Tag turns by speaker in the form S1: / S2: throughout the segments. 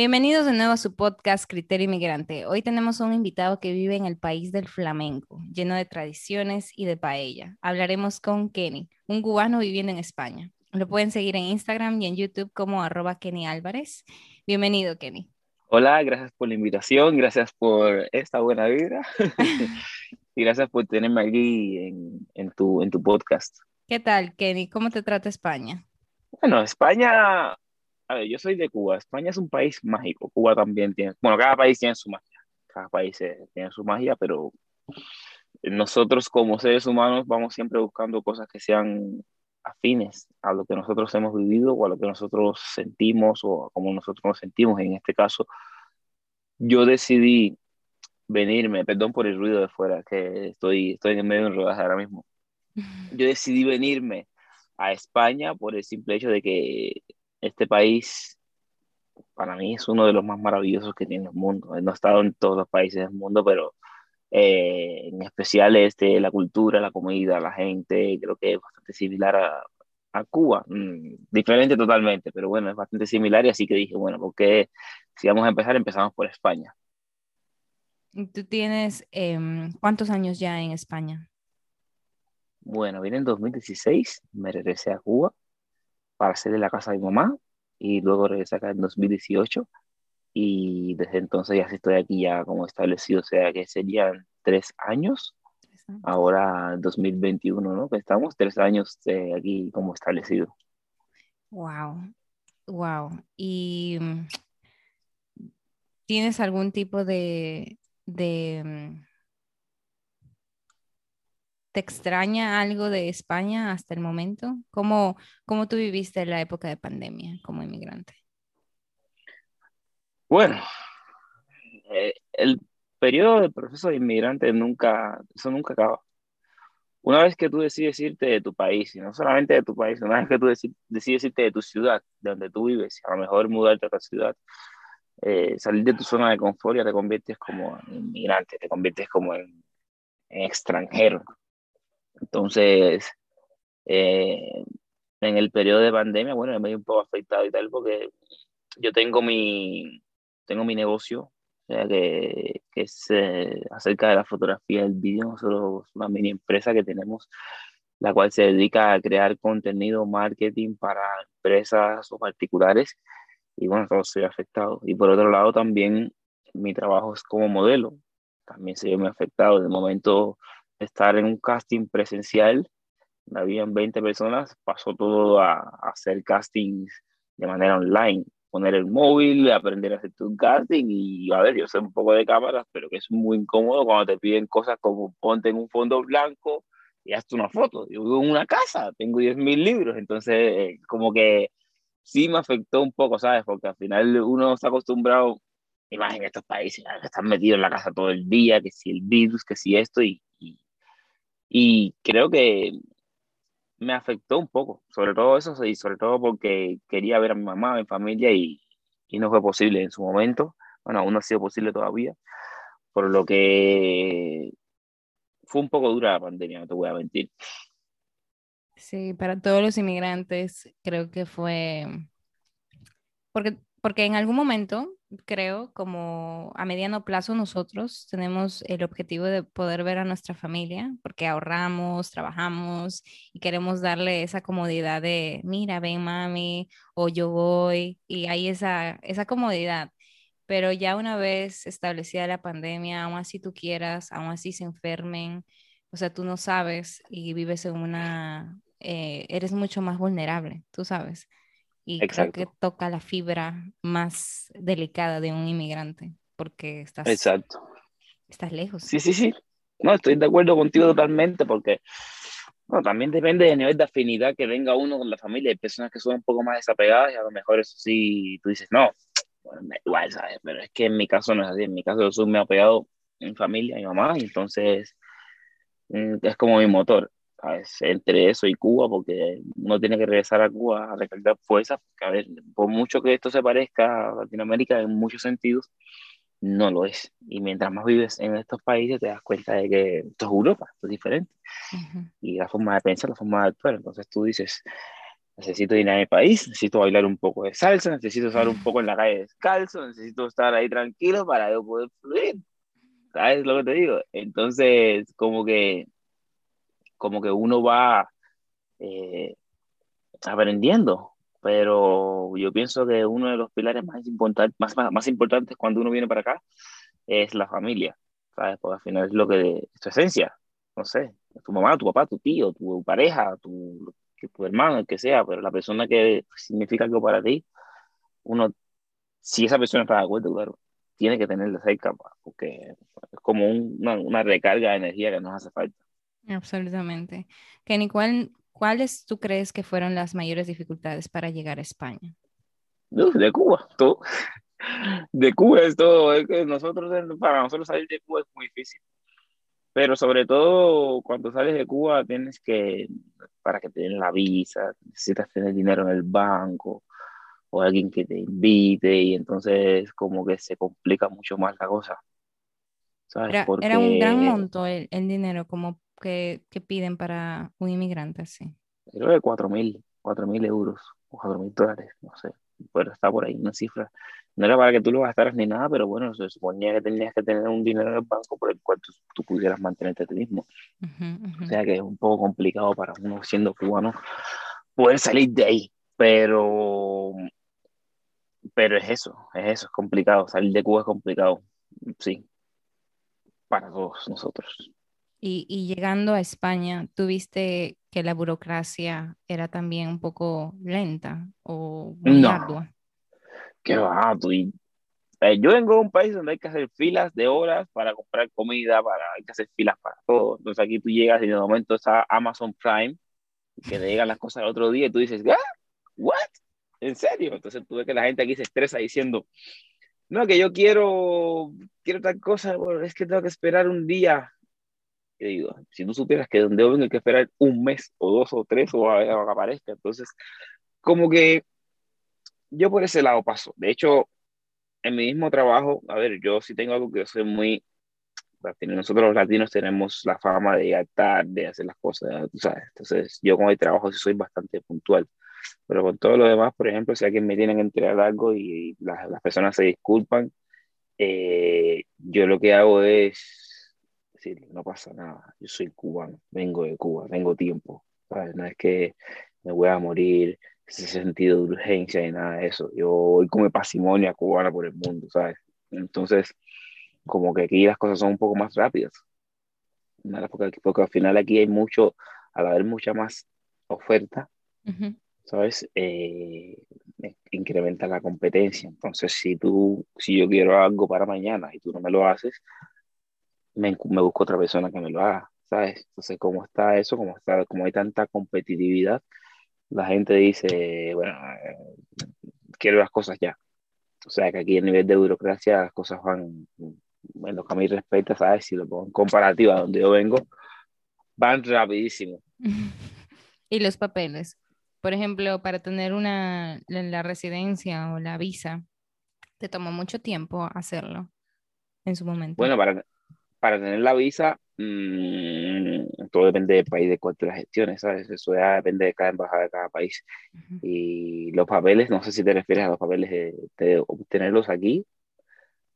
S1: Bienvenidos de nuevo a su podcast Criterio Inmigrante. Hoy tenemos un invitado que vive en el país del flamenco, lleno de tradiciones y de paella. Hablaremos con Kenny, un cubano viviendo en España. Lo pueden seguir en Instagram y en YouTube como arroba Kenny Álvarez. Bienvenido, Kenny.
S2: Hola, gracias por la invitación, gracias por esta buena vida y gracias por tenerme aquí en, en, tu, en tu podcast.
S1: ¿Qué tal, Kenny? ¿Cómo te trata España?
S2: Bueno, España, a ver, yo soy de Cuba. España es un país mágico. Cuba también tiene, bueno, cada país tiene su magia. Cada país eh, tiene su magia, pero nosotros como seres humanos vamos siempre buscando cosas que sean afines a lo que nosotros hemos vivido o a lo que nosotros sentimos o a como nosotros nos sentimos. En este caso, yo decidí venirme, perdón por el ruido de fuera, que estoy, estoy en medio de un rodaje ahora mismo. Yo decidí venirme a España por el simple hecho de que este país para mí es uno de los más maravillosos que tiene el mundo. No he estado en todos los países del mundo, pero eh, en especial este, la cultura, la comida, la gente, creo que es bastante similar a, a Cuba. Mm, diferente totalmente, pero bueno, es bastante similar y así que dije, bueno, porque si vamos a empezar, empezamos por España.
S1: ¿Tú tienes em, cuántos años ya en España?
S2: Bueno, vine en 2016, me regresé a Cuba para hacerle la casa a mi mamá y luego regresé acá en 2018 y desde entonces ya estoy aquí ya como establecido, o sea que serían tres años, ahora 2021, ¿no? Que estamos tres años eh, aquí como establecido.
S1: Wow, wow. ¿Y mm, tienes algún tipo de, de mm, ¿Te extraña algo de España hasta el momento? ¿Cómo, cómo tú viviste la época de pandemia como inmigrante?
S2: Bueno, eh, el periodo de proceso de inmigrante nunca, eso nunca acaba. Una vez que tú decides irte de tu país, y no solamente de tu país, una vez que tú decides irte de tu ciudad, de donde tú vives, a lo mejor mudarte a otra ciudad, eh, salir de tu zona de confort ya te conviertes como inmigrante, te conviertes como en, extranjero. Entonces, eh, en el periodo de pandemia, bueno, me he un poco afectado y tal, porque yo tengo mi, tengo mi negocio, que, que es eh, acerca de la fotografía del vídeo. Nosotros una mini empresa que tenemos, la cual se dedica a crear contenido, marketing para empresas o particulares. Y bueno, todo ve afectado. Y por otro lado, también mi trabajo es como modelo. También se ve muy afectado. De momento, estar en un casting presencial, habían 20 personas, pasó todo a, hacer castings de manera online poner el móvil, aprender a hacer tu casting y a ver, yo sé un poco de cámaras, pero que es muy incómodo cuando te piden cosas como ponte en un fondo blanco y hazte una foto. Yo vivo en una casa, tengo 10.000 libros, entonces eh, como que sí me afectó un poco, ¿sabes? Porque al final uno está acostumbrado, en estos países, a estar metido en la casa todo el día, que si el virus, que si esto, y, y creo que me afectó un poco, sobre todo eso, y sobre todo porque quería ver a mi mamá, a mi familia, y, y no fue posible en su momento. Bueno, aún no ha sido posible todavía, por lo que fue un poco dura la pandemia, no te voy a mentir.
S1: Sí, para todos los inmigrantes creo que fue, porque, porque en algún momento creo, como a mediano plazo nosotros tenemos el objetivo de poder ver a nuestra familia, porque ahorramos, trabajamos y queremos darle esa comodidad de, mira, ven mami, o yo voy, y hay esa, esa comodidad. Pero ya una vez establecida la pandemia, aún así tú quieras, aún así se enfermen, o sea, tú no sabes y vives en una, eh, eres mucho más vulnerable, tú sabes y creo que toca la fibra más delicada de un inmigrante, porque estás...
S2: Exacto.
S1: Estás lejos.
S2: Sí, sí, sí. No, estoy de acuerdo contigo totalmente porque bueno, también depende del nivel de afinidad que tenga uno con la familia. Hay personas que son un poco más desapegadas y a lo mejor eso sí, tú dices, no, bueno, igual, ¿sabes? Pero es que en mi caso no es así. En mi caso yo soy muy apegado en familia, mi mamá, y entonces mm, es como mi motor. Entre eso y Cuba, porque uno tiene que regresar a Cuba a recargar fuerzas, porque a ver, por mucho que esto se parezca a Latinoamérica en muchos sentidos, no lo es. Y mientras más vives en estos países, te das cuenta de que esto es Europa, esto es diferente. Y la forma de pensar, la forma de actuar. Entonces tú dices, necesito ir a mi país, necesito bailar un poco de salsa, necesito estar un poco en la calle descalzo, necesito estar ahí tranquilo para yo poder fluir. ¿Sabes lo que te digo? Entonces, como que, como que uno va eh, aprendiendo pero yo pienso que uno de los pilares más, importantes más, más, importantes cuando uno viene para acá es la familia, ¿sabes? Porque al final es lo que es tu esencia, no sé, tu mamá, tu papá, tu tío, tu pareja, tu, tu hermano, el que sea, pero la persona que significa algo para ti, uno, si esa persona está de acuerdo, claro, tiene que tenerla cerca, porque es como una, una recarga de energía que nos hace falta.
S1: Absolutamente. Kenny, ¿cuál, ¿Cuáles tú crees que fueron las mayores dificultades para llegar a España?
S2: de Cuba, todo. De Cuba es todo. Es que nosotros, para nosotros salir de Cuba es muy difícil. Pero sobre todo cuando sales de Cuba tienes que, para que te den la visa, necesitas tener dinero en el banco o alguien que te invite y entonces como que se complica mucho más la cosa.
S1: ¿sabes? Era, un gran monto el, el dinero como que, piden para un inmigrante así?
S2: Creo que 4 mil, 4 mil euros o 4 mil dólares, no sé, pero está por ahí una cifra. No era para que tú lo gastaras ni nada, pero bueno, se suponía que tenías que tener un dinero en el banco por el cual tú, pudieras mantenerte a ti mismo. O sea que es un poco complicado para uno siendo cubano poder salir de ahí, pero, pero es eso, es eso, es complicado, salir de Cuba es complicado, sí, para todos nosotros.
S1: Y, llegando a España, ¿tuviste que la burocracia era también un poco lenta o muy no. ardua?
S2: Qué va, eh, yo vengo de un país donde hay que hacer filas de horas para comprar comida, para, hay que hacer filas para todo. Entonces aquí tú llegas y de momento está Amazon Prime, que te llegan las cosas el otro día y tú dices, ¿qué? ¿What? ¿En serio? Entonces tú ves que la gente aquí se estresa diciendo, no, que yo quiero, quiero tal cosa, bueno, es que tengo que esperar un día digo, si tú supieras que donde vengo hay que esperar un mes o dos o tres o a, que aparezca, entonces, como que yo por ese lado paso. De hecho, en mi mismo trabajo, a ver, yo sí tengo algo que yo soy muy, nosotros los latinos tenemos la fama de llegar tarde, de hacer las cosas, tú sabes, entonces yo con el trabajo sí soy bastante puntual. Pero con todo lo demás, por ejemplo, si alguien me tiene que entregar algo y las, las personas se disculpan, eh, yo lo que hago es no pasa nada, yo soy cubano, vengo de Cuba, tengo tiempo, No es que me voy a morir, ese sentido de urgencia y nada de eso. Yo voy como pasimonia cubana por el mundo, ¿sabes? Entonces, como que aquí las cosas son un poco más rápidas. Porque, porque al final aquí hay mucho, al haber mucha más oferta, ¿sabes? Eh, incrementa la competencia. Entonces, si tú, si yo quiero algo para mañana y tú no me lo haces, me, me, busco otra persona que me lo haga, ¿sabes? Entonces, como está eso, como, está, como hay tanta competitividad, la gente dice, bueno, eh, quiero las cosas ya. O sea, que aquí a nivel de burocracia las cosas van, en lo que a mí respecta, ¿sabes? Si lo pongo en comparativa donde yo vengo, van rapidísimo.
S1: y los papeles. Por ejemplo, para tener una, la residencia o la visa, te tomó mucho tiempo hacerlo en su momento.
S2: Bueno, para, para tener la visa, mmm, todo depende del país de cuál las gestiones, ¿sabes? Eso ya depende de cada embajada de cada país. Y los papeles, no sé si te refieres a los papeles de, obtenerlos aquí,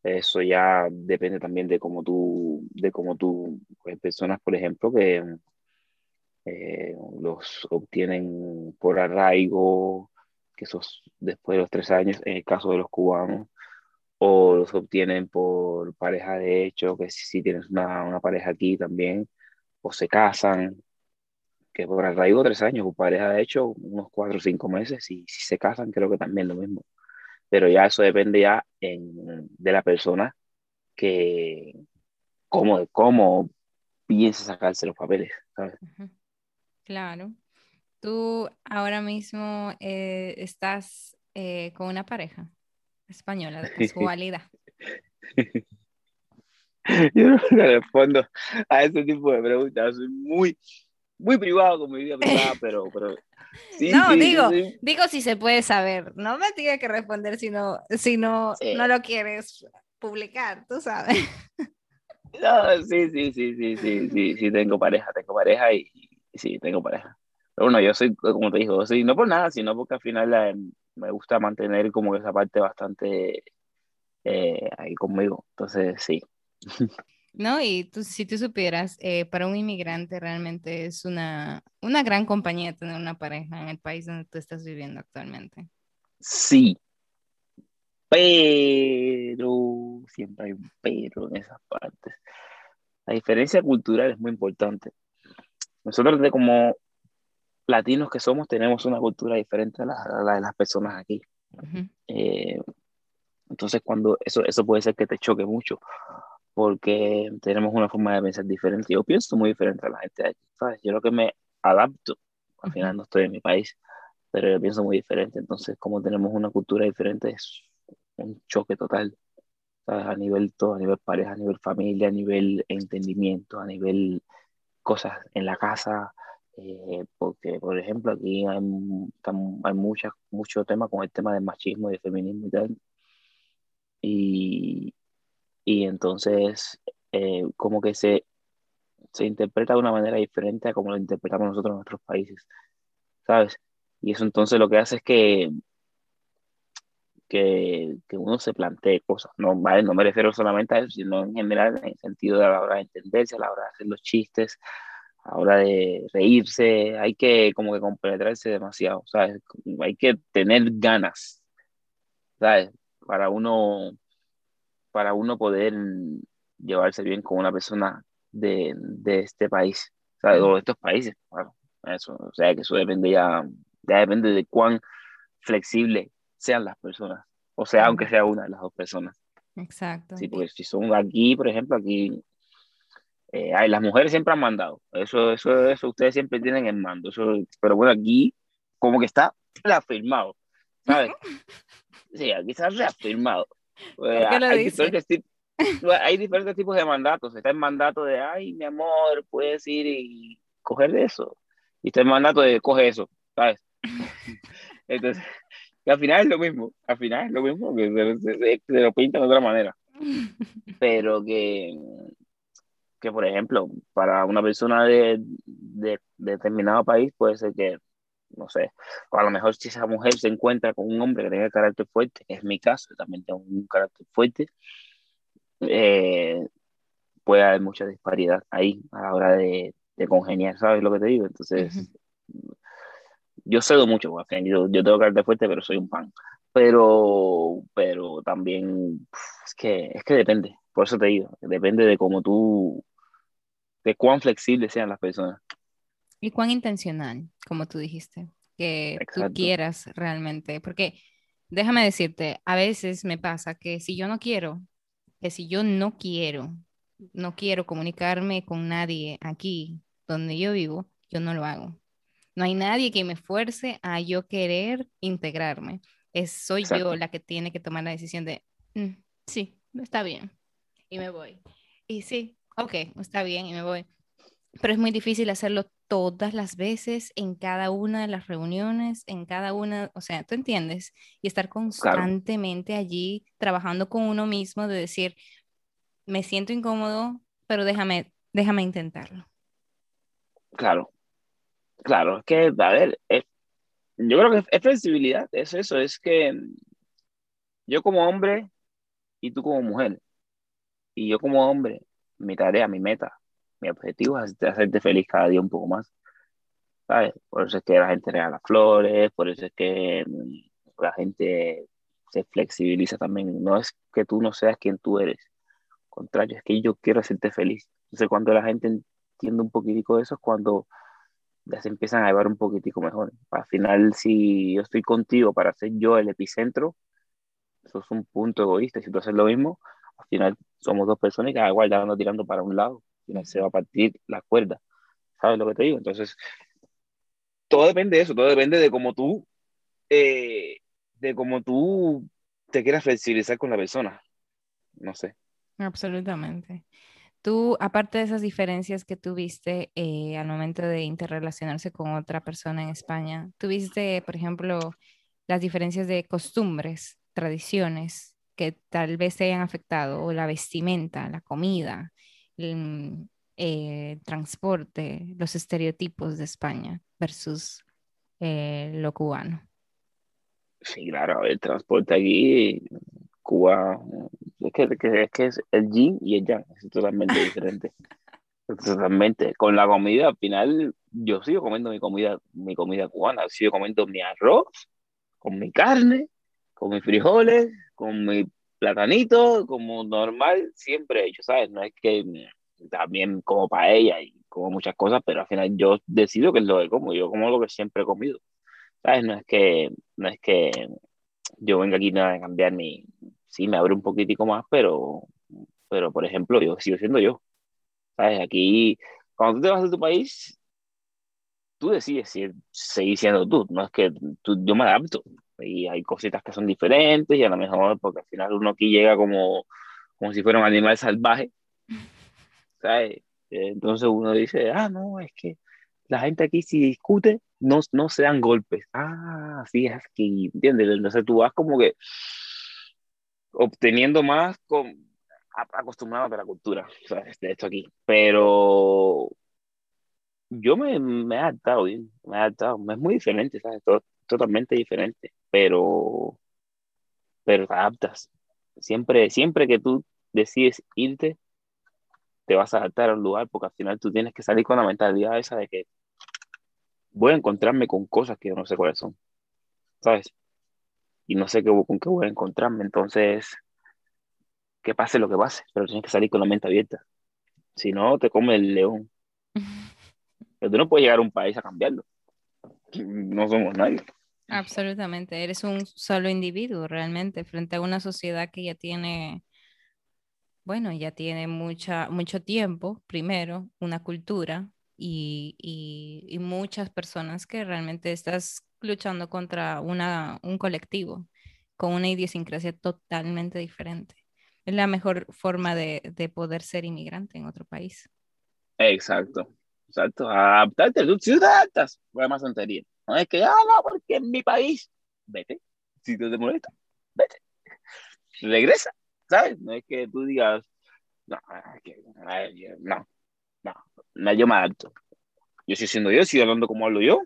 S2: eso ya depende también de cómo tú, de cómo tú, pues, personas, por ejemplo, que eh, los obtienen por arraigo, que esos después de los tres años, en el caso de los cubanos, o los obtienen por pareja de hecho, que si, tienes una, una, pareja aquí también, o se casan, que por arraigo tres años, por pareja de hecho unos cuatro o cinco meses, y si se casan creo que también lo mismo. Pero ya eso depende ya en, de la persona que cómo, cómo piensa sacarse los papeles, ¿sabes?
S1: Claro. Tú ahora mismo eh, estás eh, con una pareja española de casualidad.
S2: Yo no respondo a ese tipo de preguntas. Soy muy, muy privado con mi vida privada, pero, pero
S1: no, digo, digo si se puede saber. No me tiene que responder si no, si no, no lo quieres publicar, tú sabes.
S2: No, sí, sí, sí, sí, sí, sí, sí, tengo pareja, tengo pareja y, sí, tengo pareja. Pero bueno, yo soy, como te digo, sí, no por nada, sino porque al final me gusta mantener como esa parte bastante eh, ahí conmigo. Entonces, sí.
S1: No, y tú, si tú supieras, eh, para un inmigrante realmente es una, una gran compañía tener una pareja en el país donde tú estás viviendo actualmente.
S2: Sí, pero siempre hay un pero en esas partes. La diferencia cultural es muy importante. Nosotros de como latinos que somos tenemos una cultura diferente a la, de las personas aquí. Eh, entonces cuando eso, eso puede ser que te choque mucho porque tenemos una forma de pensar diferente. Yo pienso muy diferente a la gente de aquí, ¿sabes? Yo lo que me adapto, al final no estoy en mi país, pero yo pienso muy diferente. Entonces, como tenemos una cultura diferente, es un choque total, ¿sabes? A nivel todo, a nivel pareja, a nivel familia, a nivel entendimiento, a nivel cosas en la casa. Eh, porque, por ejemplo, aquí hay, hay muchas, mucho tema con el tema del machismo y del feminismo y tal. Y, y entonces eh, como que se, se interpreta de una manera diferente a como lo interpretamos nosotros en nuestros países, ¿sabes? Y eso entonces lo que hace es que, que, que uno se plantee cosas, no, ¿vale? no me refiero solamente a eso, sino en general en el sentido de a la hora de entenderse, a la hora de hacer los chistes, a hora de reírse, hay que como que compenetrarse demasiado, ¿sabes? Hay que tener ganas, ¿sabes? Para uno para uno poder llevarse bien con una persona de, de este país, o, de estos países, claro, eso, o sea, que eso depende ya, ya depende de cuán flexible sean las personas, o sea, aunque sea una de las dos personas.
S1: Exacto.
S2: Sí, porque si son aquí, por ejemplo, aquí, eh, las mujeres siempre han mandado, eso, eso, eso ustedes siempre tienen en mando, eso, pero bueno, aquí como que está reafirmado, ¿sabes? Sí, aquí está reafirmado. Pues, hay, diferentes hay diferentes tipos de mandatos. Está el mandato de, ay, mi amor, puedes ir y coger de eso. Y está el mandato de, coge eso, ¿sabes? Entonces, al final es lo mismo. Al final es lo mismo, que se, lo pintan de otra manera. Pero que, que, por ejemplo, para una persona de, de determinado país puede ser que no sé, o a lo mejor si esa mujer se encuentra con un hombre que tenga carácter fuerte, es mi caso, también tengo un carácter fuerte, eh, puede haber mucha disparidad ahí a la hora de, de congeniar, ¿sabes lo que te digo? Entonces, yo cedo mucho, yo, yo tengo carácter fuerte, pero soy un pan. Pero, pero también es que, es que depende, por eso te digo, depende de cómo tú, de cuán flexibles sean las personas.
S1: Y cuán intencional, como tú dijiste, que tú quieras realmente. Porque déjame decirte, a veces me pasa que si yo no quiero, que si yo no quiero, no quiero comunicarme con nadie aquí donde yo vivo, yo no lo hago. No hay nadie que me fuerce a yo querer integrarme. Es, soy yo la que tiene que tomar la decisión de, mm, sí, está bien, y me voy. Y sí, ok, está bien, y me voy. Pero es muy difícil hacerlo todas las veces, en cada una de las reuniones, en cada una, o sea, tú entiendes, y estar constantemente allí trabajando con uno mismo de decir, me siento incómodo, pero déjame, déjame intentarlo.
S2: Claro, claro, es que, a ver, yo creo que es flexibilidad, es eso, es que yo como hombre y tú como mujer, y yo como hombre, mi tarea, mi meta, mi objetivo es hacerte feliz cada día un poco más. ¿Sabes? Por eso es que la gente regala flores, por eso es que mm, la gente se flexibiliza también. No es que tú no seas quien tú eres. Al contrario, es que yo quiero hacerte feliz. Entonces, cuando la gente entiende un poquitico de eso, es cuando ya se empiezan a llevar un poquitico mejor. Al final, si yo estoy contigo para ser yo el epicentro, eso es un punto egoísta. Si tú haces lo mismo, al final somos dos personas y cada cual está tirando para un lado. Al final se va a partir la cuerda. ¿Sabes lo que te digo? Entonces, todo depende de eso, todo depende de cómo tú, eh, de cómo tú te quieras flexibilizar con la persona. No sé.
S1: Absolutamente. Tú, aparte de esas diferencias que tuviste eh, al momento de interrelacionarse con otra persona en España, ¿tuviste, por ejemplo, las diferencias de costumbres, tradiciones que tal vez te hayan afectado, o la vestimenta, la comida, el eh, transporte, los estereotipos de España versus eh, lo cubano?
S2: Sí, claro, el transporte aquí, Cuba, es que, es que es el yin y el yang, es totalmente diferente. Totalmente. Con la comida, al final, yo sigo comiendo mi comida, mi comida cubana, sigo comiendo mi arroz, con mi carne, con mis frijoles, con mi platanito, como normal, siempre he hecho, ¿sabes? No es que también como paella y como muchas cosas, pero al final yo decido que es lo que como, yo como lo que siempre he comido, ¿sabes? No es que, no es que yo venga aquí nada a cambiar mi, sí, me abre un poquitico más, pero, pero por ejemplo, yo sigo siendo yo, ¿sabes? Aquí, cuando tú te vas de tu país, tú decides si seguir siendo tú, no es que tú, yo me adapto y hay cositas que son diferentes y a lo mejor porque al final uno aquí llega como, como si fuera un animal salvaje, ¿sabes? Entonces uno dice, ah, no, es que la gente aquí si discute no, no se dan golpes. Ah, sí, es que, ¿entiendes? Entonces tú vas como que obteniendo más con, acostumbrado a la cultura, ¿sabes? De esto aquí. Pero yo me, me he adaptado bien, me he adaptado. Es muy diferente, ¿sabes? totalmente diferente, pero, pero te adaptas. Siempre, siempre que tú decides irte, te vas a adaptar a un lugar porque al final tú tienes que salir con la mentalidad esa de que voy a encontrarme con cosas que yo no sé cuáles son, ¿sabes? Y no sé qué, con qué voy a encontrarme, entonces, que pase lo que pase, pero tienes que salir con la mente abierta. Si no, te come el león. Pero tú no puedes llegar a un país a cambiarlo. No somos nadie.
S1: Absolutamente, eres un solo individuo realmente frente a una sociedad que ya tiene, bueno, ya tiene mucha, mucho tiempo, primero, una cultura y, y, muchas personas que realmente estás luchando contra una, un colectivo con una idiosincrasia totalmente diferente. Es la mejor forma de, de poder ser inmigrante en otro país.
S2: Exacto. Exacto, adaptarte, tú, si te adaptas, fue más tontería. No es que, ah, no, porque en mi país, vete, si te, molesta, vete, regresa, ¿sabes? No es que tú digas, no, que, no, no, no, yo me adapto. Yo estoy siendo yo, sigo hablando como hablo yo.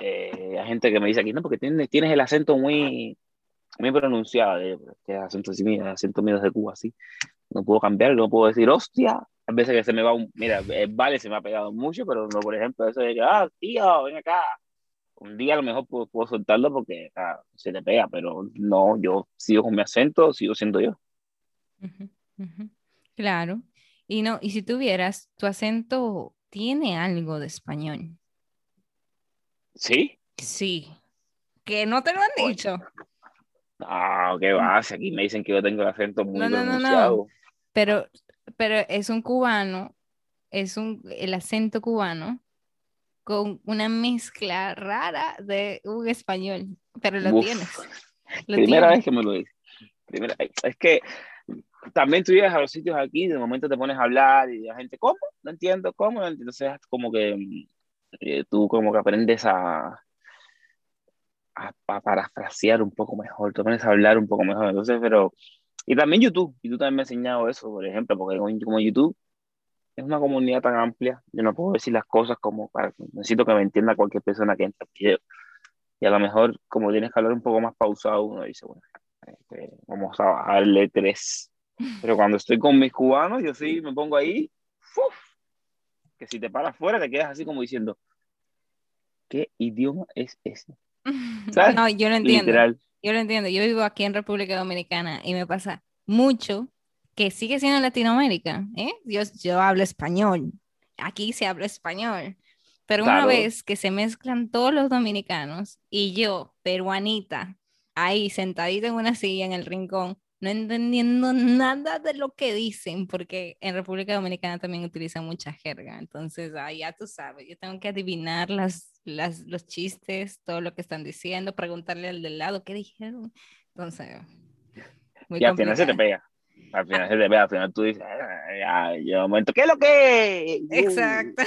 S2: Eh, hay gente que me dice aquí, no, porque tienes, tienes el acento muy, muy pronunciado, eh, acento, el acento mío de Cuba, así. No puedo cambiar, no puedo decir, hostia, a veces que se me va un, mira, el vale se me ha pegado mucho, pero no, por ejemplo, eso de que, ah, tío, ven acá. Un día a lo mejor puedo, puedo soltarlo porque ah, se te pega, pero no, yo sigo con mi acento, sigo siendo yo.
S1: Claro. Y no, y si tuvieras, tu acento tiene algo de español.
S2: ¿Sí?
S1: Sí. Que no te lo han dicho.
S2: No, qué va, aquí me dicen que yo tengo el acento muy no, no, pronunciado. No,
S1: Pero pero es un cubano, es un, el acento cubano con una mezcla rara de un español, pero lo tienes.
S2: primera vez que me lo dices. Primera, es que también tú llegas a los sitios aquí, de momento te pones a hablar y la gente, ¿cómo? No entiendo, ¿cómo? Entonces, como que eh, tú como que aprendes a, a, a, parafrasear un poco mejor, te pones a hablar un poco mejor. Entonces, pero y también YouTube, YouTube también me ha enseñado eso, por ejemplo, porque como YouTube es una comunidad tan amplia, yo no puedo decir las cosas como para, necesito que me entienda cualquier persona que entre al video. Y a lo mejor, como tienes que hablar un poco más pausado, uno dice, bueno, este, vamos a bajarle tres. Pero cuando estoy con mis cubanos, yo sí me pongo ahí, que si te paras fuera te quedas así como diciendo, ¿qué idioma es ese?
S1: No, yo no entiendo. Yo lo entiendo. Yo vivo aquí en República Dominicana y me pasa mucho que sigue siendo Latinoamérica. ¿eh? Yo, yo hablo español. Aquí se habla español. Pero una vez que se mezclan todos los dominicanos y yo, peruanita, ahí sentadita en una silla en el rincón, no entendiendo nada de lo que dicen, porque en República Dominicana también utilizan mucha jerga, entonces ah, ya tú sabes, yo tengo que adivinar las, las, los chistes, todo lo que están diciendo, preguntarle al del lado qué dijeron, entonces...
S2: y al final se te pega. Al final se te pega, al final tú dices, ah, ya, yo momento, ¿qué es lo que?
S1: Exacto.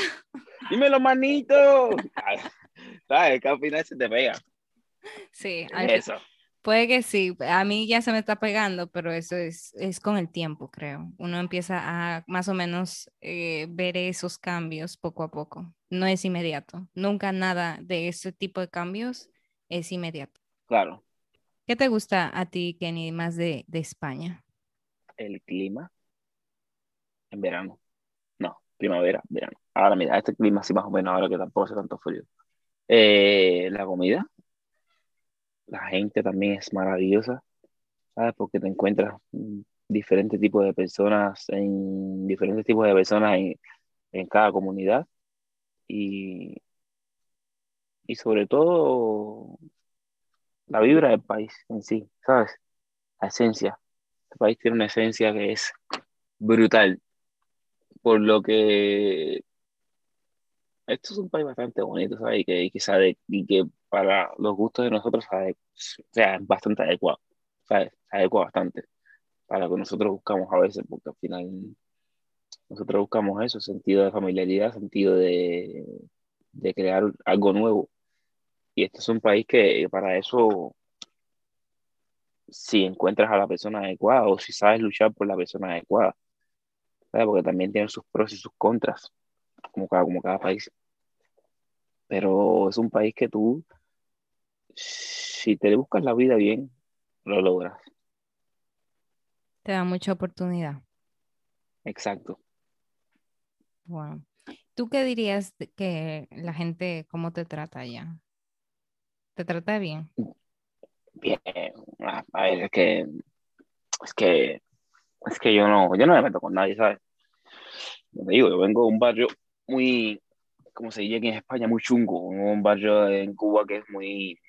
S2: Dímelo, manito. ¿Sabes? Que al final se te pega.
S1: Sí,
S2: eso.
S1: Puede que sí, a mí ya se me está pegando, pero eso es, es con el tiempo, creo. Uno empieza a más o menos eh, ver esos cambios poco a poco. No es inmediato. Nunca nada de ese tipo de cambios es inmediato.
S2: Claro.
S1: ¿Qué te gusta a ti, Kenny, más de, de España?
S2: El clima en verano. No, primavera, verano. Ahora mira, este clima así más o menos, ahora que tampoco hace tanto frío. Eh, la comida, la gente también es maravillosa, ¿sabes? Porque te encuentras diferentes tipos de personas, en diferentes tipos de personas en, en cada comunidad y, y sobre todo la vibra del país en sí, ¿sabes? La esencia. El país tiene una esencia que es brutal, por lo que esto es un país bastante bonito, ¿sabes? Y que, que, sabe, y que para los gustos de nosotros o sea, es bastante adecuado, ¿sabes? Se adecua bastante para lo que nosotros buscamos a veces, porque al final nosotros buscamos eso, sentido de familiaridad, sentido de, de crear algo nuevo. Y este es un país que para eso, si encuentras a la persona adecuada o si sabes luchar por la persona adecuada, ¿sabes? porque también tiene sus pros y sus contras, como cada, como cada país pero es un país que tú, si te buscas la vida bien, lo logras.
S1: Te da mucha oportunidad.
S2: Exacto.
S1: Wow. ¿Tú qué dirías que la gente, cómo te trata allá? ¿Te trata bien?
S2: Bien, a ver, es que, es que, es que yo no, yo no me meto con nadie, ¿sabes? Te digo, yo vengo de un barrio muy, como se dice aquí en España, muy chungo, un barrio en Cuba que es muy,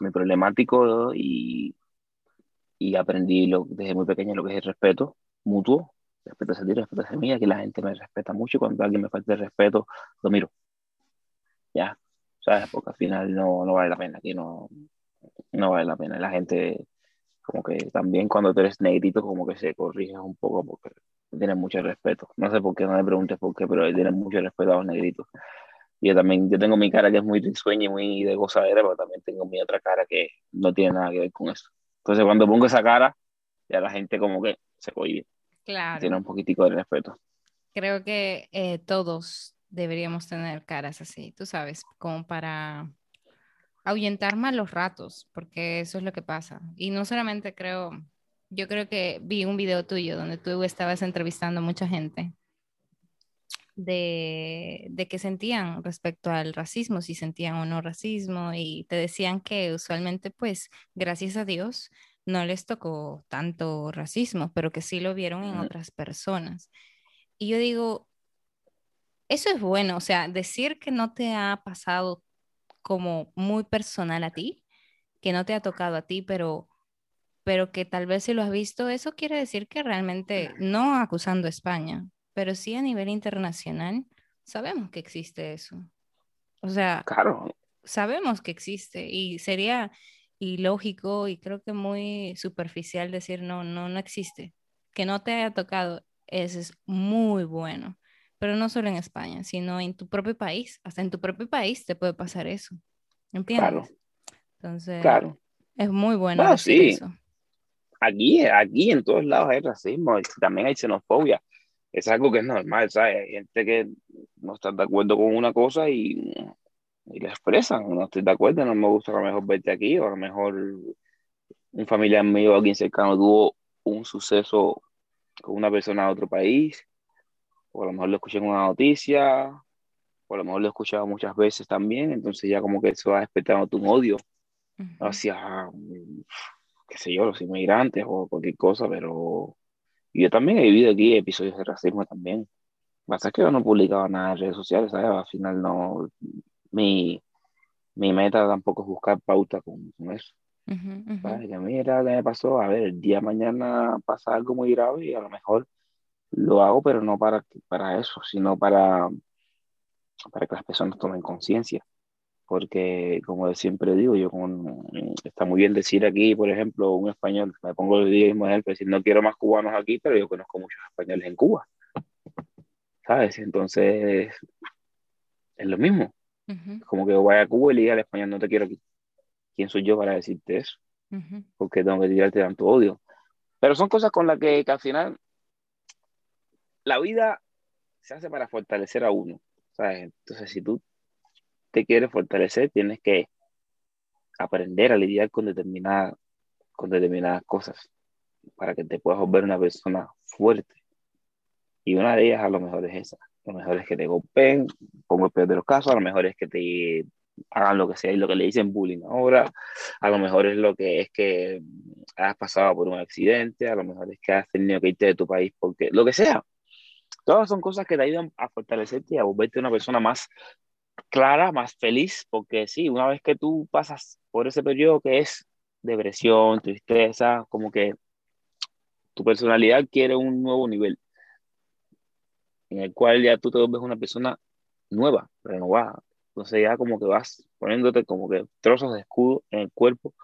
S2: muy problemático y, y aprendí lo, desde muy pequeño lo que es el respeto mutuo, respeto hacia ti, respeto hacia mí, aquí la gente me respeta mucho y cuando alguien me falta el respeto, lo miro. Ya, ¿sabes? Porque al final no, no vale la pena, aquí no, no vale la pena. La gente, como que también cuando tú eres negrito, como que se corrige un poco porque tienen mucho respeto. No sé por qué, no me preguntes por qué, pero tienen mucho respeto a los negritos. Y yo también, yo tengo mi cara que es muy risueña y muy de gozadera, pero también tengo mi otra cara que no tiene nada que ver con eso. Entonces cuando pongo esa cara, ya la gente como que se cohibe.
S1: Claro.
S2: Tiene un poquitico de respeto.
S1: Creo que eh, todos deberíamos tener caras así, tú sabes, como para ahuyentar malos ratos, porque eso es lo que pasa. Y no solamente creo, yo creo que vi un video tuyo donde tú estabas entrevistando a mucha gente de, de qué sentían respecto al racismo, si sentían o no racismo, y te decían que usualmente, pues, gracias a Dios, no les tocó tanto racismo, pero que sí lo vieron en otras personas. Y yo digo, eso es bueno, o sea, decir que no te ha pasado como muy personal a ti, que no te ha tocado a ti, pero pero que tal vez si lo has visto, eso quiere decir que realmente, no acusando a España, pero sí a nivel internacional, sabemos que existe eso. O sea,
S2: claro.
S1: sabemos que existe y sería ilógico y creo que muy superficial decir no, no, no existe. Que no te haya tocado, eso es muy bueno. Pero no solo en España, sino en tu propio país. Hasta en tu propio país te puede pasar eso. ¿Entiendes? Claro. Entonces, claro. es muy bueno.
S2: Bueno, sí. Eso. Aquí, aquí en todos lados hay racismo, también hay xenofobia es algo que es normal, ¿sabes? Hay gente que no está de acuerdo con una cosa y, y la expresan, no estoy de acuerdo, no me gusta a lo mejor verte aquí, o a lo mejor un familiar mío o alguien cercano tuvo un suceso con una persona de otro país, o a lo mejor lo escuché en una noticia, o a lo mejor lo he escuchado muchas veces también, entonces ya como que eso va despertando tu odio hacia, qué sé yo, los inmigrantes o cualquier cosa, pero y yo también he vivido aquí episodios de racismo también. Pasa que yo no publicaba nada en redes sociales, ¿sabes? Al final no. Mi, mi meta tampoco es buscar pauta con, eso. Para que mira qué me pasó, a ver, el día de mañana pasa algo muy grave y a lo mejor lo hago, pero no para, para eso, sino para, para que las personas tomen conciencia. Porque, como siempre digo, yo como, está muy bien decir aquí, por ejemplo, un español, me pongo el mismo ejemplo, decir, no quiero más cubanos aquí, pero yo conozco muchos españoles en Cuba. ¿Sabes? Entonces, es lo mismo. Como que vaya a Cuba y le diga al español, no te quiero aquí. ¿Quién soy yo para decirte eso? Porque tengo que tirarte tanto odio. Pero son cosas con las que, que al final la vida se hace para fortalecer a uno. ¿sabes? Entonces, si tú te quieres fortalecer, tienes que aprender a lidiar con determinadas, con determinadas cosas para que te puedas volver una persona fuerte. Y una de ellas a lo mejor es esa. Lo mejor es que te golpeen, pongo el peor de los casos, a lo mejor es que te hagan lo que sea y lo que le dicen bullying ahora, a lo mejor es lo que es que has pasado por un accidente, a lo mejor es que has tenido que irte de tu país porque lo que sea. Todas son cosas que te ayudan a fortalecerte y a volverte una persona más clara, más feliz, porque sí, una vez que tú pasas por ese periodo que es depresión, tristeza, como que tu personalidad quiere un nuevo nivel, en el cual ya tú te vuelves una persona nueva, renovada. Entonces ya como que vas poniéndote como que trozos de escudo en el cuerpo,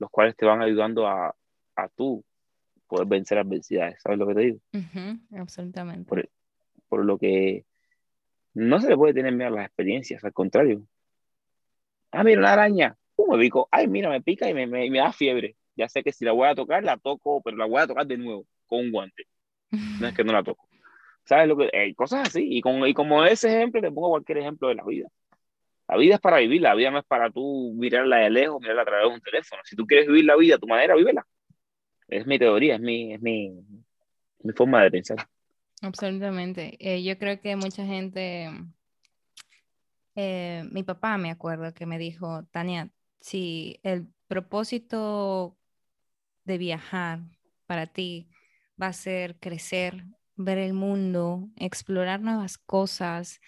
S2: los cuales te van ayudando a, a tú poder vencer adversidades. ¿Sabes lo que te digo?
S1: absolutamente.
S2: Por, por lo que no se le puede tener miedo a las experiencias, al contrario. Ah, mira, una araña. Uh, me pico. Ay, mira, me pica y me, me, da fiebre. Ya sé que si la voy a tocar, la toco, pero la voy a tocar de nuevo, con un guante. No es que no la toco. ¿Sabes lo que? Hay cosas así. Y, con, y como ese ejemplo, te pongo cualquier ejemplo de la vida. La vida es para vivir, la vida no es para tú mirarla de lejos, mirarla a través de un teléfono. Si tú quieres vivir la vida a tu manera, vívela. Es mi teoría, es mi, es mi, mi forma de pensar.
S1: Absolutamente. Eh, yo creo que mucha gente, eh, mi papá me acuerdo que me dijo, Tania, si el propósito de viajar para ti va a ser crecer, ver el mundo, explorar nuevas cosas,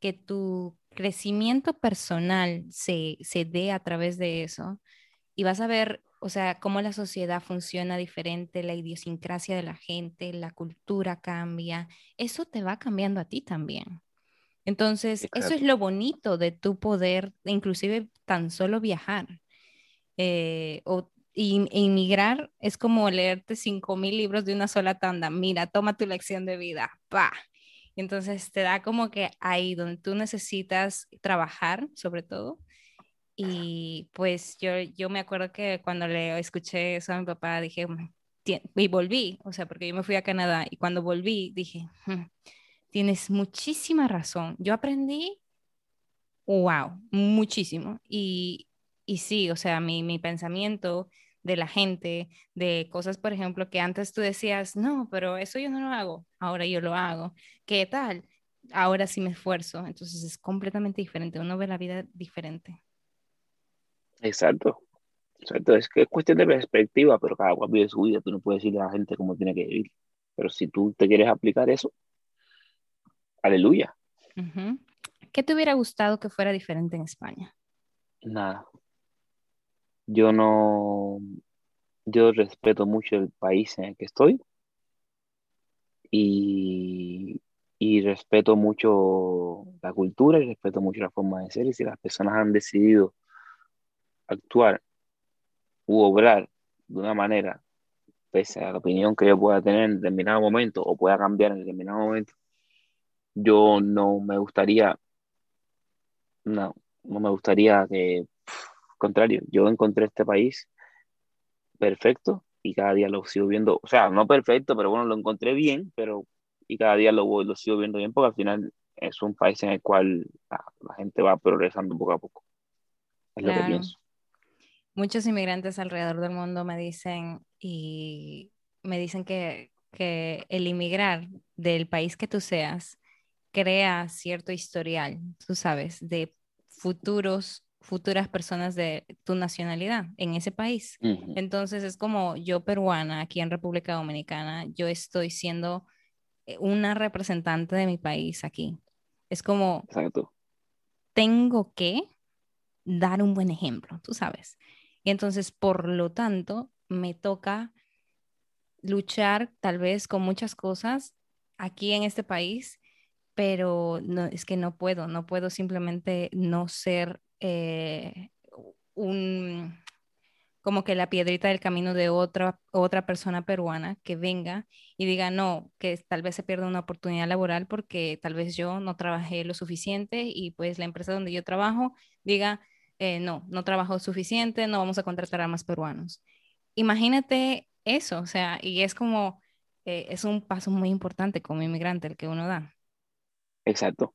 S1: que tu crecimiento personal se, se dé a través de eso y vas a ver o sea, cómo la sociedad funciona diferente, la idiosincrasia de la gente, la cultura cambia, eso te va cambiando a ti también. Entonces, eso es lo bonito de tu poder, inclusive tan solo viajar. Eh, o inmigrar es como leerte cinco mil libros de una sola tanda. Mira, toma tu lección de vida. Pa. Entonces te da como que ahí donde tú necesitas trabajar, sobre todo, y pues yo, yo me acuerdo que cuando le escuché eso a mi papá, dije, mm, y volví, o sea, porque yo me fui a Canadá y cuando volví dije, mm, tienes muchísima razón. Yo aprendí, wow, muchísimo. Y, y sí, o sea, mi, mi pensamiento de la gente, de cosas, por ejemplo, que antes tú decías, no, pero eso yo no lo hago, ahora yo lo hago. ¿Qué tal? Ahora sí me esfuerzo. Entonces es completamente diferente, uno ve la vida diferente.
S2: Exacto. Exacto. Es que es cuestión de perspectiva, pero cada cual vive su vida. Tú no puedes decirle a la gente cómo tiene que vivir. Pero si tú te quieres aplicar eso, aleluya.
S1: ¿Qué te hubiera gustado que fuera diferente en España?
S2: Nada. Yo no, yo respeto mucho el país en el que estoy y, y respeto mucho la cultura y respeto mucho la forma de ser y si las personas han decidido actuar u obrar de una manera, pese a la opinión que yo pueda tener en determinado momento o pueda cambiar en determinado momento, yo no me gustaría, no, no me gustaría que, al contrario, yo encontré este país perfecto y cada día lo sigo viendo, o sea, no perfecto, pero bueno, lo encontré bien, pero y cada día lo, lo sigo viendo bien porque al final es un país en el cual la, gente va progresando poco a poco. Es lo que pienso
S1: muchos inmigrantes alrededor del mundo me dicen y me dicen que, el inmigrar del país que tú seas crea cierto historial, tú sabes, de futuros futuras personas de tu nacionalidad en ese país. Entonces es como yo peruana aquí en República Dominicana, yo estoy siendo eh, una representante de mi país aquí. Es como tengo que dar un buen ejemplo, tú sabes. Y entonces, por lo tanto, me toca luchar tal vez con muchas cosas aquí en este país, pero no, es que no puedo, no puedo simplemente no ser eh, un, como que la piedrita del camino de otra, otra persona peruana que venga y diga, no, que tal vez se pierda una oportunidad laboral porque tal vez yo no trabajé lo suficiente y pues la empresa donde yo trabajo diga, eh, no, no trabajo suficiente, no vamos a contratar a más peruanos. Imagínate eso, o sea, y es como, eh, es un paso muy importante como inmigrante el que uno da.
S2: Exacto,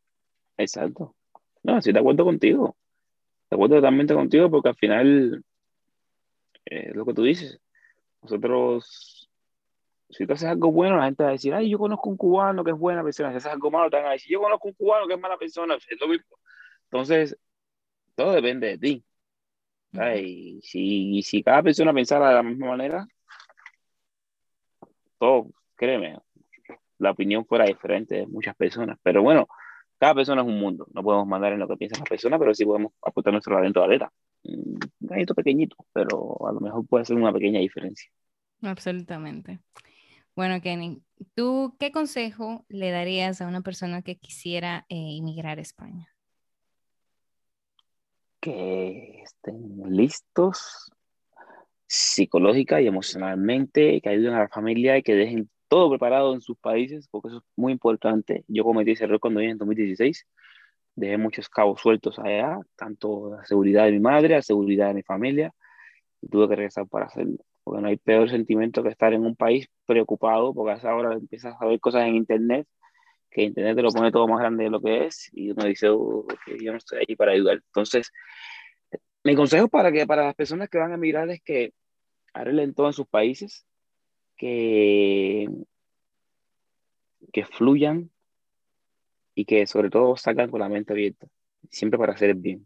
S2: exacto. No, estoy de acuerdo contigo. De acuerdo totalmente contigo porque al final eh, lo que tú dices. Nosotros, si tú haces algo bueno, la gente va a decir, ay, yo conozco un cubano que es buena persona. Si haces algo malo, te van a decir, yo conozco un cubano que es mala persona. Es lo mismo. Entonces, todo depende de ti. Y si, si cada persona pensara de la misma manera, todo, créeme, la opinión fuera diferente de muchas personas. Pero bueno, cada persona es un mundo. No podemos mandar en lo que piensa la persona, pero sí podemos aportar nuestro talento de aleta un granito pequeñito, pero a lo mejor puede ser una pequeña diferencia.
S1: Absolutamente. Bueno, Kenny, ¿tú qué consejo le darías a una persona que quisiera eh, inmigrar a España?
S2: Que estén listos psicológica y emocionalmente, que ayuden a la familia y que dejen todo preparado en sus países, porque eso es muy importante. Yo cometí ese error cuando vine en 2016 dejé muchos cabos sueltos allá, tanto la seguridad de mi madre, la seguridad de mi familia, y tuve que regresar para hacerlo. Porque no hay peor sentimiento que estar en un país preocupado, porque a esa hora empiezas a ver cosas en Internet, que Internet te lo pone todo más grande de lo que es, y uno dice, oh, que yo no estoy ahí para ayudar. Entonces, mi consejo para, que, para las personas que van a emigrar es que arreglen todo en sus países, que, que fluyan, y que sobre todo salgan con la mente abierta, siempre para hacer el bien.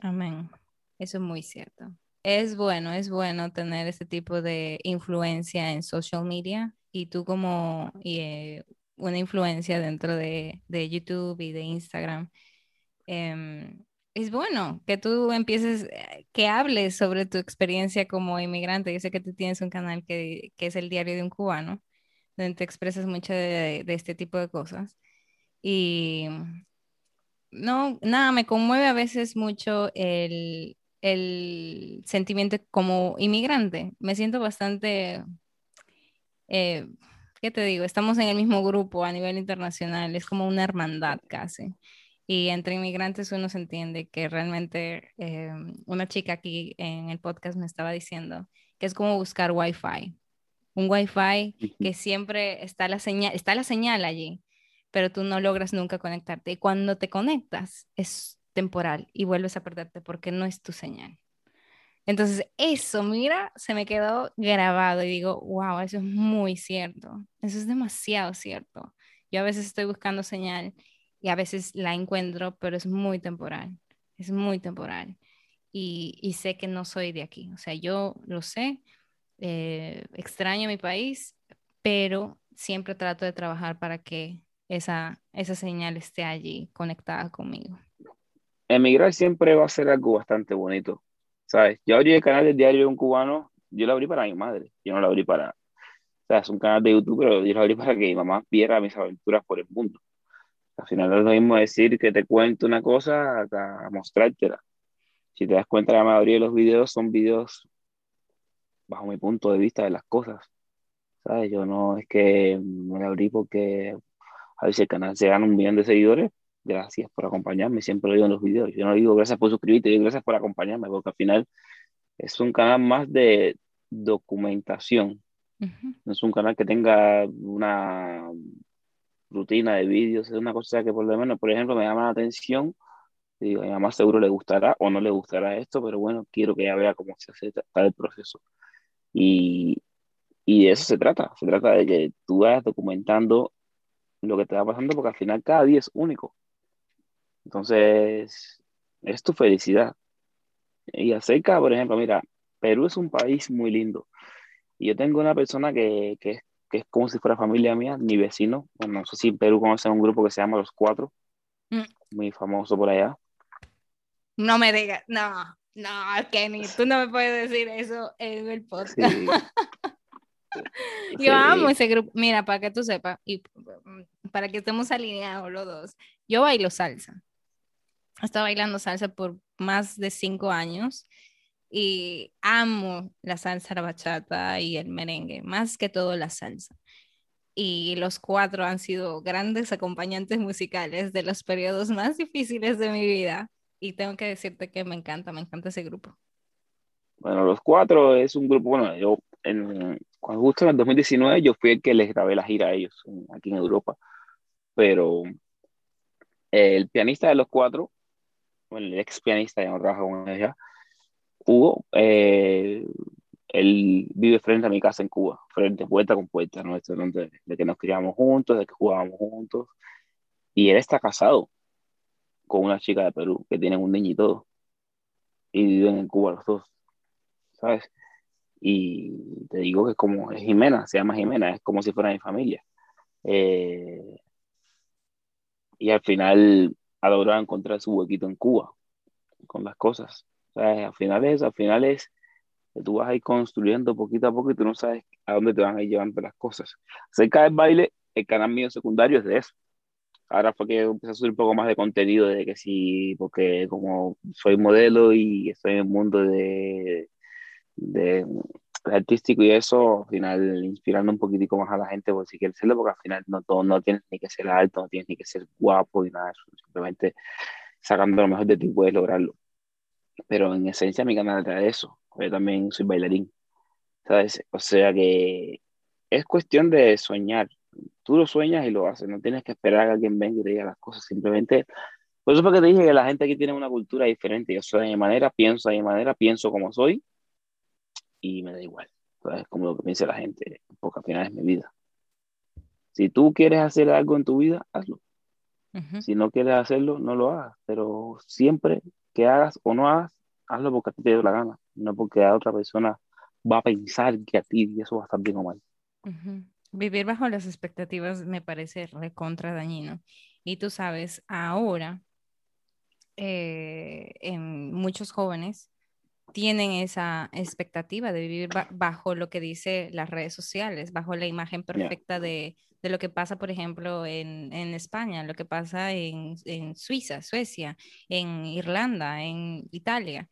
S1: Amén. Eso es muy cierto. Es bueno, es bueno tener ese tipo de influencia en social media y tú como eh, una influencia dentro de, de, YouTube y de Instagram. Em, es bueno que tú empieces, eh, que hables sobre tu experiencia como inmigrante. Yo sé que tú tienes un canal que, que es el diario de un cubano, donde te expresas mucho de, de este tipo de cosas. Y no, nada, me conmueve a veces mucho el, el sentimiento como inmigrante. Me siento bastante, eh, ¿qué te digo? Estamos en el mismo grupo a nivel internacional, es como una hermandad casi. Y entre inmigrantes uno se entiende que realmente eh, una chica aquí en el podcast me estaba diciendo que es como buscar wifi. Un wifi que siempre está la señal, está la señal allí, pero tú no logras nunca conectarte. Y cuando te conectas es temporal y vuelves a perderte porque no es tu señal. Entonces, eso, mira, se me quedó grabado y digo, wow, eso es muy cierto. Eso es demasiado cierto. Yo a veces estoy buscando señal y a veces la encuentro, pero es muy temporal. Es muy temporal. Y, y sé que no soy de aquí. O sea, yo lo sé, eh, extraño mi país, pero siempre trato de trabajar para que esa, esa señal esté allí conectada conmigo.
S2: Emigrar siempre va a ser algo bastante bonito, ¿sabes? Yo abrí el canal del diario de un cubano, yo lo abrí para mi madre, yo no lo abrí para, o sea, es un canal de YouTube, pero yo lo abrí para que mi mamá viera mis aventuras por el mundo. Al final es lo mismo decir que te cuento una cosa a mostrártela. Si te das cuenta, la mayoría de los videos son videos bajo mi punto de vista de las cosas. ¿Sabes? Yo no es que me lo abrí porque a si el canal se gana un millón de seguidores, gracias por acompañarme, siempre lo digo en los videos. Yo no digo gracias por suscribirte, digo gracias por acompañarme, porque al final es un canal más de documentación. No es un canal que tenga una rutina de vídeos, es una cosa que por lo menos, por ejemplo, me llama la atención. Digo, a mi mamá seguro le gustará o no le gustará esto, pero bueno, quiero que ella vea cómo se hace el proceso. Y, y de eso se trata, se trata de que tú vayas documentando lo que te va pasando, porque al final cada día es único. Entonces, es tu felicidad. Y acerca, por ejemplo, mira, Perú es un país muy lindo. Y yo tengo una persona que, que, que es como si fuera familia mía, mi vecino. Bueno, no sé si en Perú conocen un grupo que se llama Los Cuatro, mm. muy famoso por allá.
S1: No me digas, no. No, Kenny, tú no me puedes decir eso en el podcast. Yo amo ese grupo. Mira, para que tú sepas y para que estemos alineados los dos, yo bailo salsa. Estaba bailando salsa por más de cinco años y amo la salsa, la bachata y el merengue, más que todo la salsa. Y los cuatro han sido grandes acompañantes musicales de los periodos más difíciles de mi vida. Y tengo que decirte que me encanta, me encanta ese grupo.
S2: Bueno, los cuatro es un grupo, bueno, yo en, justo en el 2019 yo fui el que les grabé la gira a ellos aquí en Europa, pero el pianista de los cuatro, bueno, el ex pianista, ya no trabaja con ella, Hugo, eh, él vive frente a mi casa en Cuba, frente, puerta con puerta, ¿no? Esto, de, de, que nos criamos juntos, de que jugábamos juntos, y él está casado con una chica de Perú, que tienen un niño y todo, y viven en Cuba los dos, ¿sabes? Y te digo que como, es Jimena, se llama Jimena, es como si fuera mi familia. Eh, y al final ha logrado encontrar su huequito en Cuba con las cosas. O sea, al final es, al final es que tú vas a ir construyendo poquito a poco y tú no sabes a dónde te van a ir llevando las cosas. Acerca del baile, el canal mío secundario es de eso. Ahora fue que empecé a subir un poco más de contenido de que sí, porque como soy modelo y estoy en el mundo de, de artístico y eso, al final inspirando un poquitico más a la gente por si quieres serlo, porque al final no, todo, no tienes ni que ser alto, no tienes ni que ser guapo ni nada de eso, simplemente sacando lo mejor de ti puedes lograrlo. Pero en esencia mi canal de eso, yo también soy bailarín, ¿sabes? O sea que es cuestión de soñar, tú lo sueñas y lo haces, no tienes que esperar a que alguien venga y te diga las cosas, simplemente por eso es porque te dije que la gente aquí tiene una cultura diferente. Yo soy de mi manera, pienso de mi manera, pienso como soy y me da igual. Es como lo que piensa la gente, porque al final es mi vida. Si tú quieres hacer algo en tu vida, hazlo. Si no quieres hacerlo, no lo hagas. Pero siempre que hagas o no hagas, hazlo porque a ti te dio la gana, no porque a otra persona va a pensar que a ti y eso va a estar bien o mal.
S1: Vivir bajo las expectativas me parece recontra dañino. Y tú sabes, ahora eh, en muchos jóvenes tienen esa expectativa de vivir bajo lo que dice las redes sociales, bajo la imagen perfecta de, de, lo que pasa, por ejemplo, en, en España, lo que pasa en, en, Suiza, Suecia, en Irlanda, en Italia,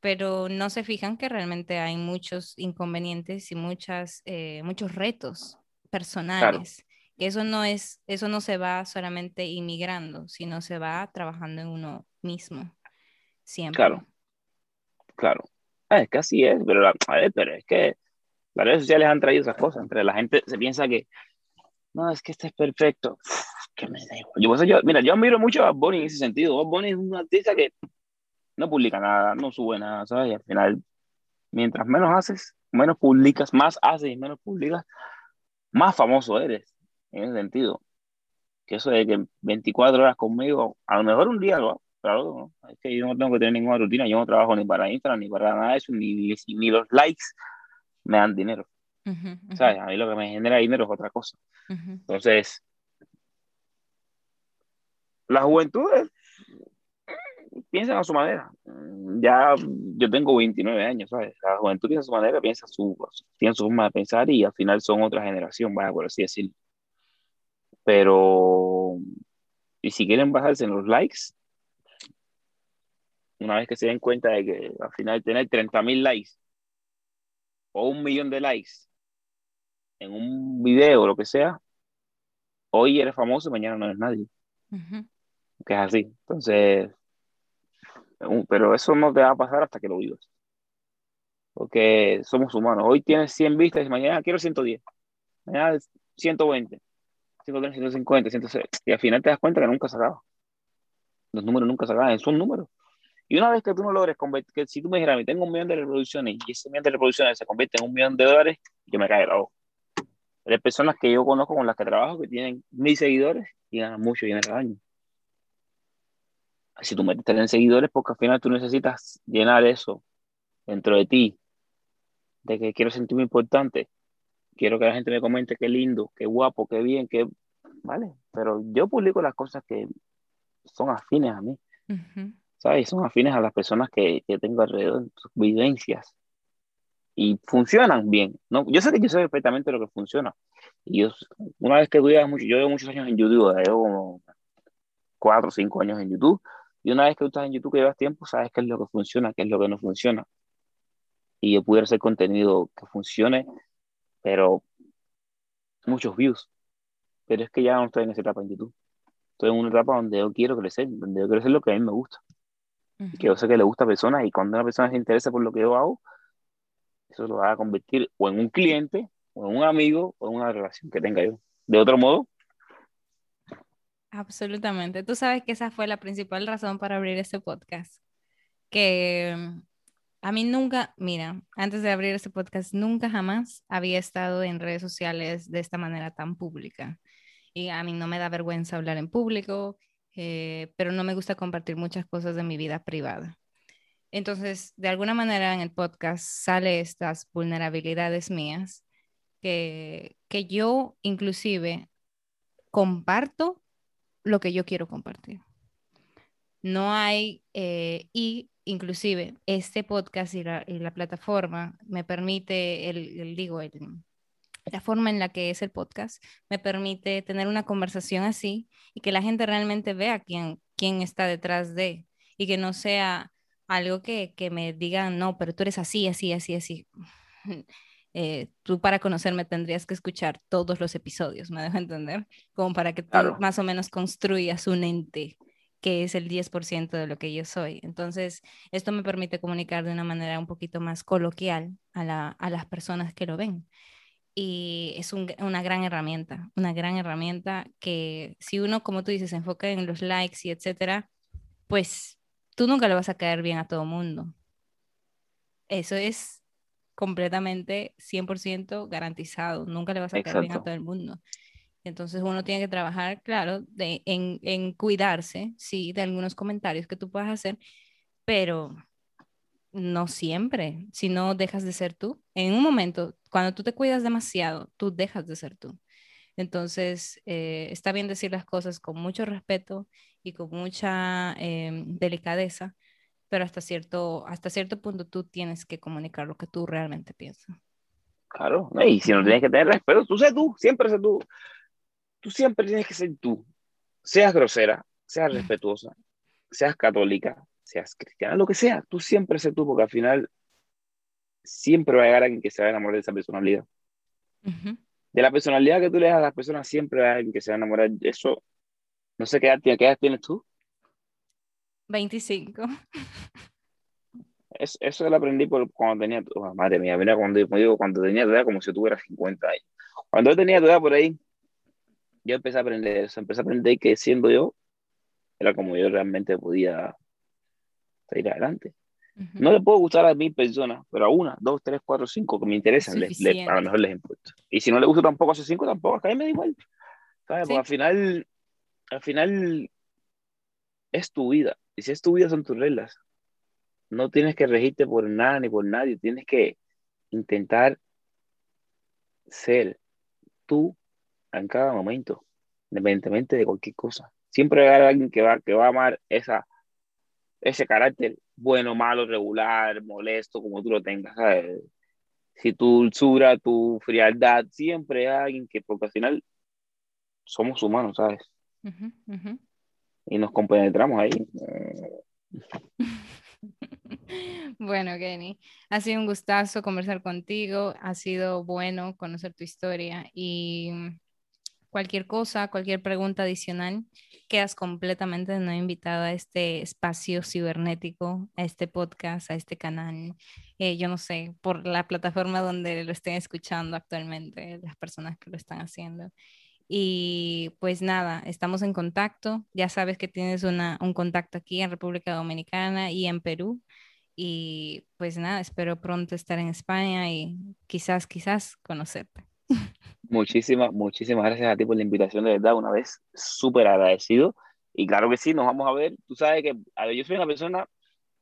S1: pero no se fijan que realmente hay muchos inconvenientes y muchas, eh, muchos retos personales. Que eso no es, eso no se va solamente inmigrando, sino se va trabajando en uno mismo, siempre.
S2: Claro claro. Ah, es que así es, pero, pero es que las redes sociales han traído esas cosas. Entre la gente se piensa que, no, es que este es perfecto. que me da igual. Yo, mira, yo admiro mucho a Bonnie en ese sentido. Bob Bunny es un artista que no publica nada, no sube nada, ¿sabes? Y al final, mientras menos haces, menos publicas, más haces y menos publicas, más famoso eres, en ese sentido. Que eso de que 24 horas conmigo, a lo mejor un día lo Claro, es que yo no tengo que tener ninguna rutina, yo no trabajo ni para Instagram, ni para nada de eso, ni, ni, los likes me dan dinero. ¿Sabes? A mí lo que me genera dinero es otra cosa. Entonces, la juventud piensa a su manera. Ya yo tengo 29 años, ¿sabes? La juventud piensa a su manera, piensa su, tiene su forma de pensar y al final son otra generación, vaya, por así decirlo. Pero, y si quieren bajarse en los likes, una vez que se den cuenta de que al final tener 30 mil likes o un millón de likes en un video o lo que sea, hoy eres famoso, mañana no eres nadie. Que es así. Entonces, pero eso no te va a pasar hasta que lo vivas. Porque somos humanos. Hoy tienes 100 vistas y mañana quiero 110. Mañana 120, 130, 150, 160. Y al final te das cuenta que nunca se acaba. Los números nunca se acaban, son números. Y una vez que tú no logres convertir, que si tú me dijeras, tengo un millón de reproducciones y ese millón de reproducciones se convierte en un millón de dólares, yo me cae la voz. Hay personas que yo conozco con las que trabajo que tienen mil seguidores y ganan mucho dinero al año. Si tú metes en seguidores, porque al final tú necesitas llenar eso dentro de ti, de que quiero sentirme importante, quiero que la gente me comente qué lindo, qué guapo, qué bien, qué... Vale, pero yo publico las cosas que son afines a mí. ¿Sabes? Son afines a las personas que, que tengo alrededor, sus vivencias. Y funcionan bien, ¿no? Yo sé que yo sé perfectamente lo que funciona. Y yo, una vez que tú llevas mucho, yo llevo muchos años en YouTube, llevo como cuatro o cinco años en YouTube, y una vez que tú estás en YouTube, que llevas tiempo, sabes qué es lo que funciona, qué es lo que no funciona. Y yo pudiera hacer contenido que funcione, pero muchos views. Pero es que ya no estoy en esa etapa en YouTube. Estoy en una etapa donde yo quiero crecer, donde yo quiero hacer lo que a mí me gusta. Y que yo sé que le gusta a personas y cuando una persona se interesa por lo que yo hago, eso lo va a convertir o en un cliente, o en un amigo, o en una relación que tenga yo. De otro modo.
S1: Absolutamente. Tú sabes que esa fue la principal razón para abrir este podcast. Que mm, a mí nunca, mira, antes de abrir este podcast, nunca jamás había estado en redes sociales de esta manera tan pública. Y a mí no me da vergüenza hablar en público, eh, pero no me gusta compartir muchas cosas de mi vida privada. Entonces, de alguna manera en el podcast sale estas vulnerabilidades mías que, que yo inclusive comparto lo que yo quiero compartir. No hay, eh, y inclusive este podcast y la, plataforma me permite, el, el digo, el, la forma en la que es el podcast me permite tener una conversación así y que la gente realmente vea quién, quién está detrás de y que no sea algo que, que me digan, no, pero tú eres así, así, así, así. Eh, tú para conocerme tendrías que escuchar todos los episodios, me dejo entender, como para que tú más o menos construyas un ente que es el 10% de lo que yo soy. Entonces, esto me permite comunicar de una manera un poquito más coloquial a, la, a las personas que lo ven. Y es un, una gran herramienta, una gran herramienta que si uno, como tú dices, se enfoca en los likes y etcétera, pues tú nunca le vas a caer bien a todo mundo. Eso es completamente 100% garantizado. Nunca le vas a caer bien a todo el mundo. Entonces uno tiene que trabajar, claro, de, en, en, cuidarse, sí, de algunos comentarios que tú puedas hacer, pero no siempre, si no dejas de ser tú. En un momento, cuando tú te cuidas demasiado, tú dejas de ser tú. Entonces, eh, está bien decir las cosas con mucho respeto y con mucha eh, delicadeza, pero hasta cierto, hasta cierto punto tú tienes que comunicar lo que tú realmente piensas.
S2: Claro, y si no tienes que tener respeto, tú sé tú, siempre sé tú. Tú siempre tienes que ser tú. Seas grosera, seas respetuosa, seas católica, seas cristiana, lo que sea, tú siempre sé tú, porque al final siempre va a llegar alguien que se va a enamorar de esa personalidad. De la personalidad que tú le das a las personas, siempre va a alguien que se va a enamorar. Eso no sé qué edad, ¿qué edad tienes tú.
S1: 25.
S2: Es, eso lo aprendí por, cuando tenía, oh, madre mía, mira, cuando digo, cuando tenía tu edad, como si tuviera 50 años. Cuando yo tenía tu edad por ahí, yo empecé a aprender eso, empecé a aprender que siendo yo, era como yo realmente podía ir adelante. No le puedo gustar a mil personas, pero a una, dos, tres, cuatro, cinco que me interesan, les, les, a lo mejor les importa. Y si no le gusta tampoco a esos cinco, tampoco, acá me da igual. ¿Sabes? Porque al final, al final es tu vida. Y si es tu vida, son tus reglas. No tienes que regirte por nada ni por nadie. Tienes que intentar ser tú en cada momento, independientemente de cualquier cosa. Siempre va a haber alguien que va, que va a amar esa, ese carácter bueno, malo, regular, molesto, como tú lo tengas. Si tu dulzura, tu frialdad, siempre hay alguien que, porque al final somos humanos, ¿sabes? Y nos compenetramos ahí.
S1: Bueno, Kenny, ha sido un gustazo conversar contigo, ha sido bueno conocer tu historia y cualquier cosa, cualquier pregunta adicional, quedas completamente no invitado a este espacio cibernético, a este podcast, a este canal, eh, yo no sé, por la plataforma donde lo estén escuchando actualmente, las personas que lo están haciendo. Y pues nada, estamos en contacto. Ya sabes que tienes una, un contacto aquí en República Dominicana y en Perú. Y pues nada, espero pronto estar en España y quizás, quizás conocerte.
S2: Muchísimas, muchísimas gracias a ti por la invitación, de verdad, una vez súper agradecido. Y claro que sí, nos vamos a ver. Tú sabes que, a ver, yo soy una persona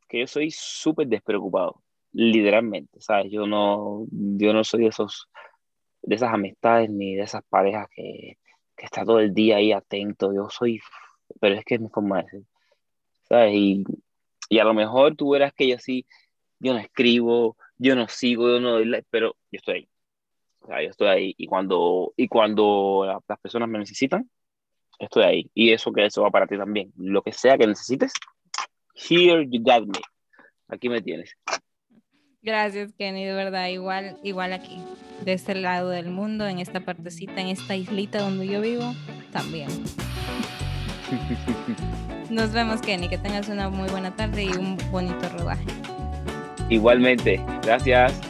S2: que yo soy súper despreocupado, literalmente, ¿sabes? Yo no, yo no soy de esos de esas amistades ni de esas parejas que, que está todo el día ahí atento. Yo soy, pero es que es mi forma de ser, ¿sabes? Y Y a lo mejor tú verás que yo sí, yo no escribo, yo no sigo, yo no doy like, pero yo estoy ahí. O sea, yo estoy ahí. Y cuando, y cuando las personas me necesitan, estoy ahí. Y eso que eso va para ti también. Lo que sea que necesites, here you got me. Aquí me tienes.
S1: Gracias, Kenny, de verdad. Igual, igual aquí, de este lado del mundo, en esta partecita, en esta islita donde yo vivo, también. Nos vemos, Kenny. Que tengas una muy buena tarde y un bonito rodaje.
S2: Igualmente. Gracias.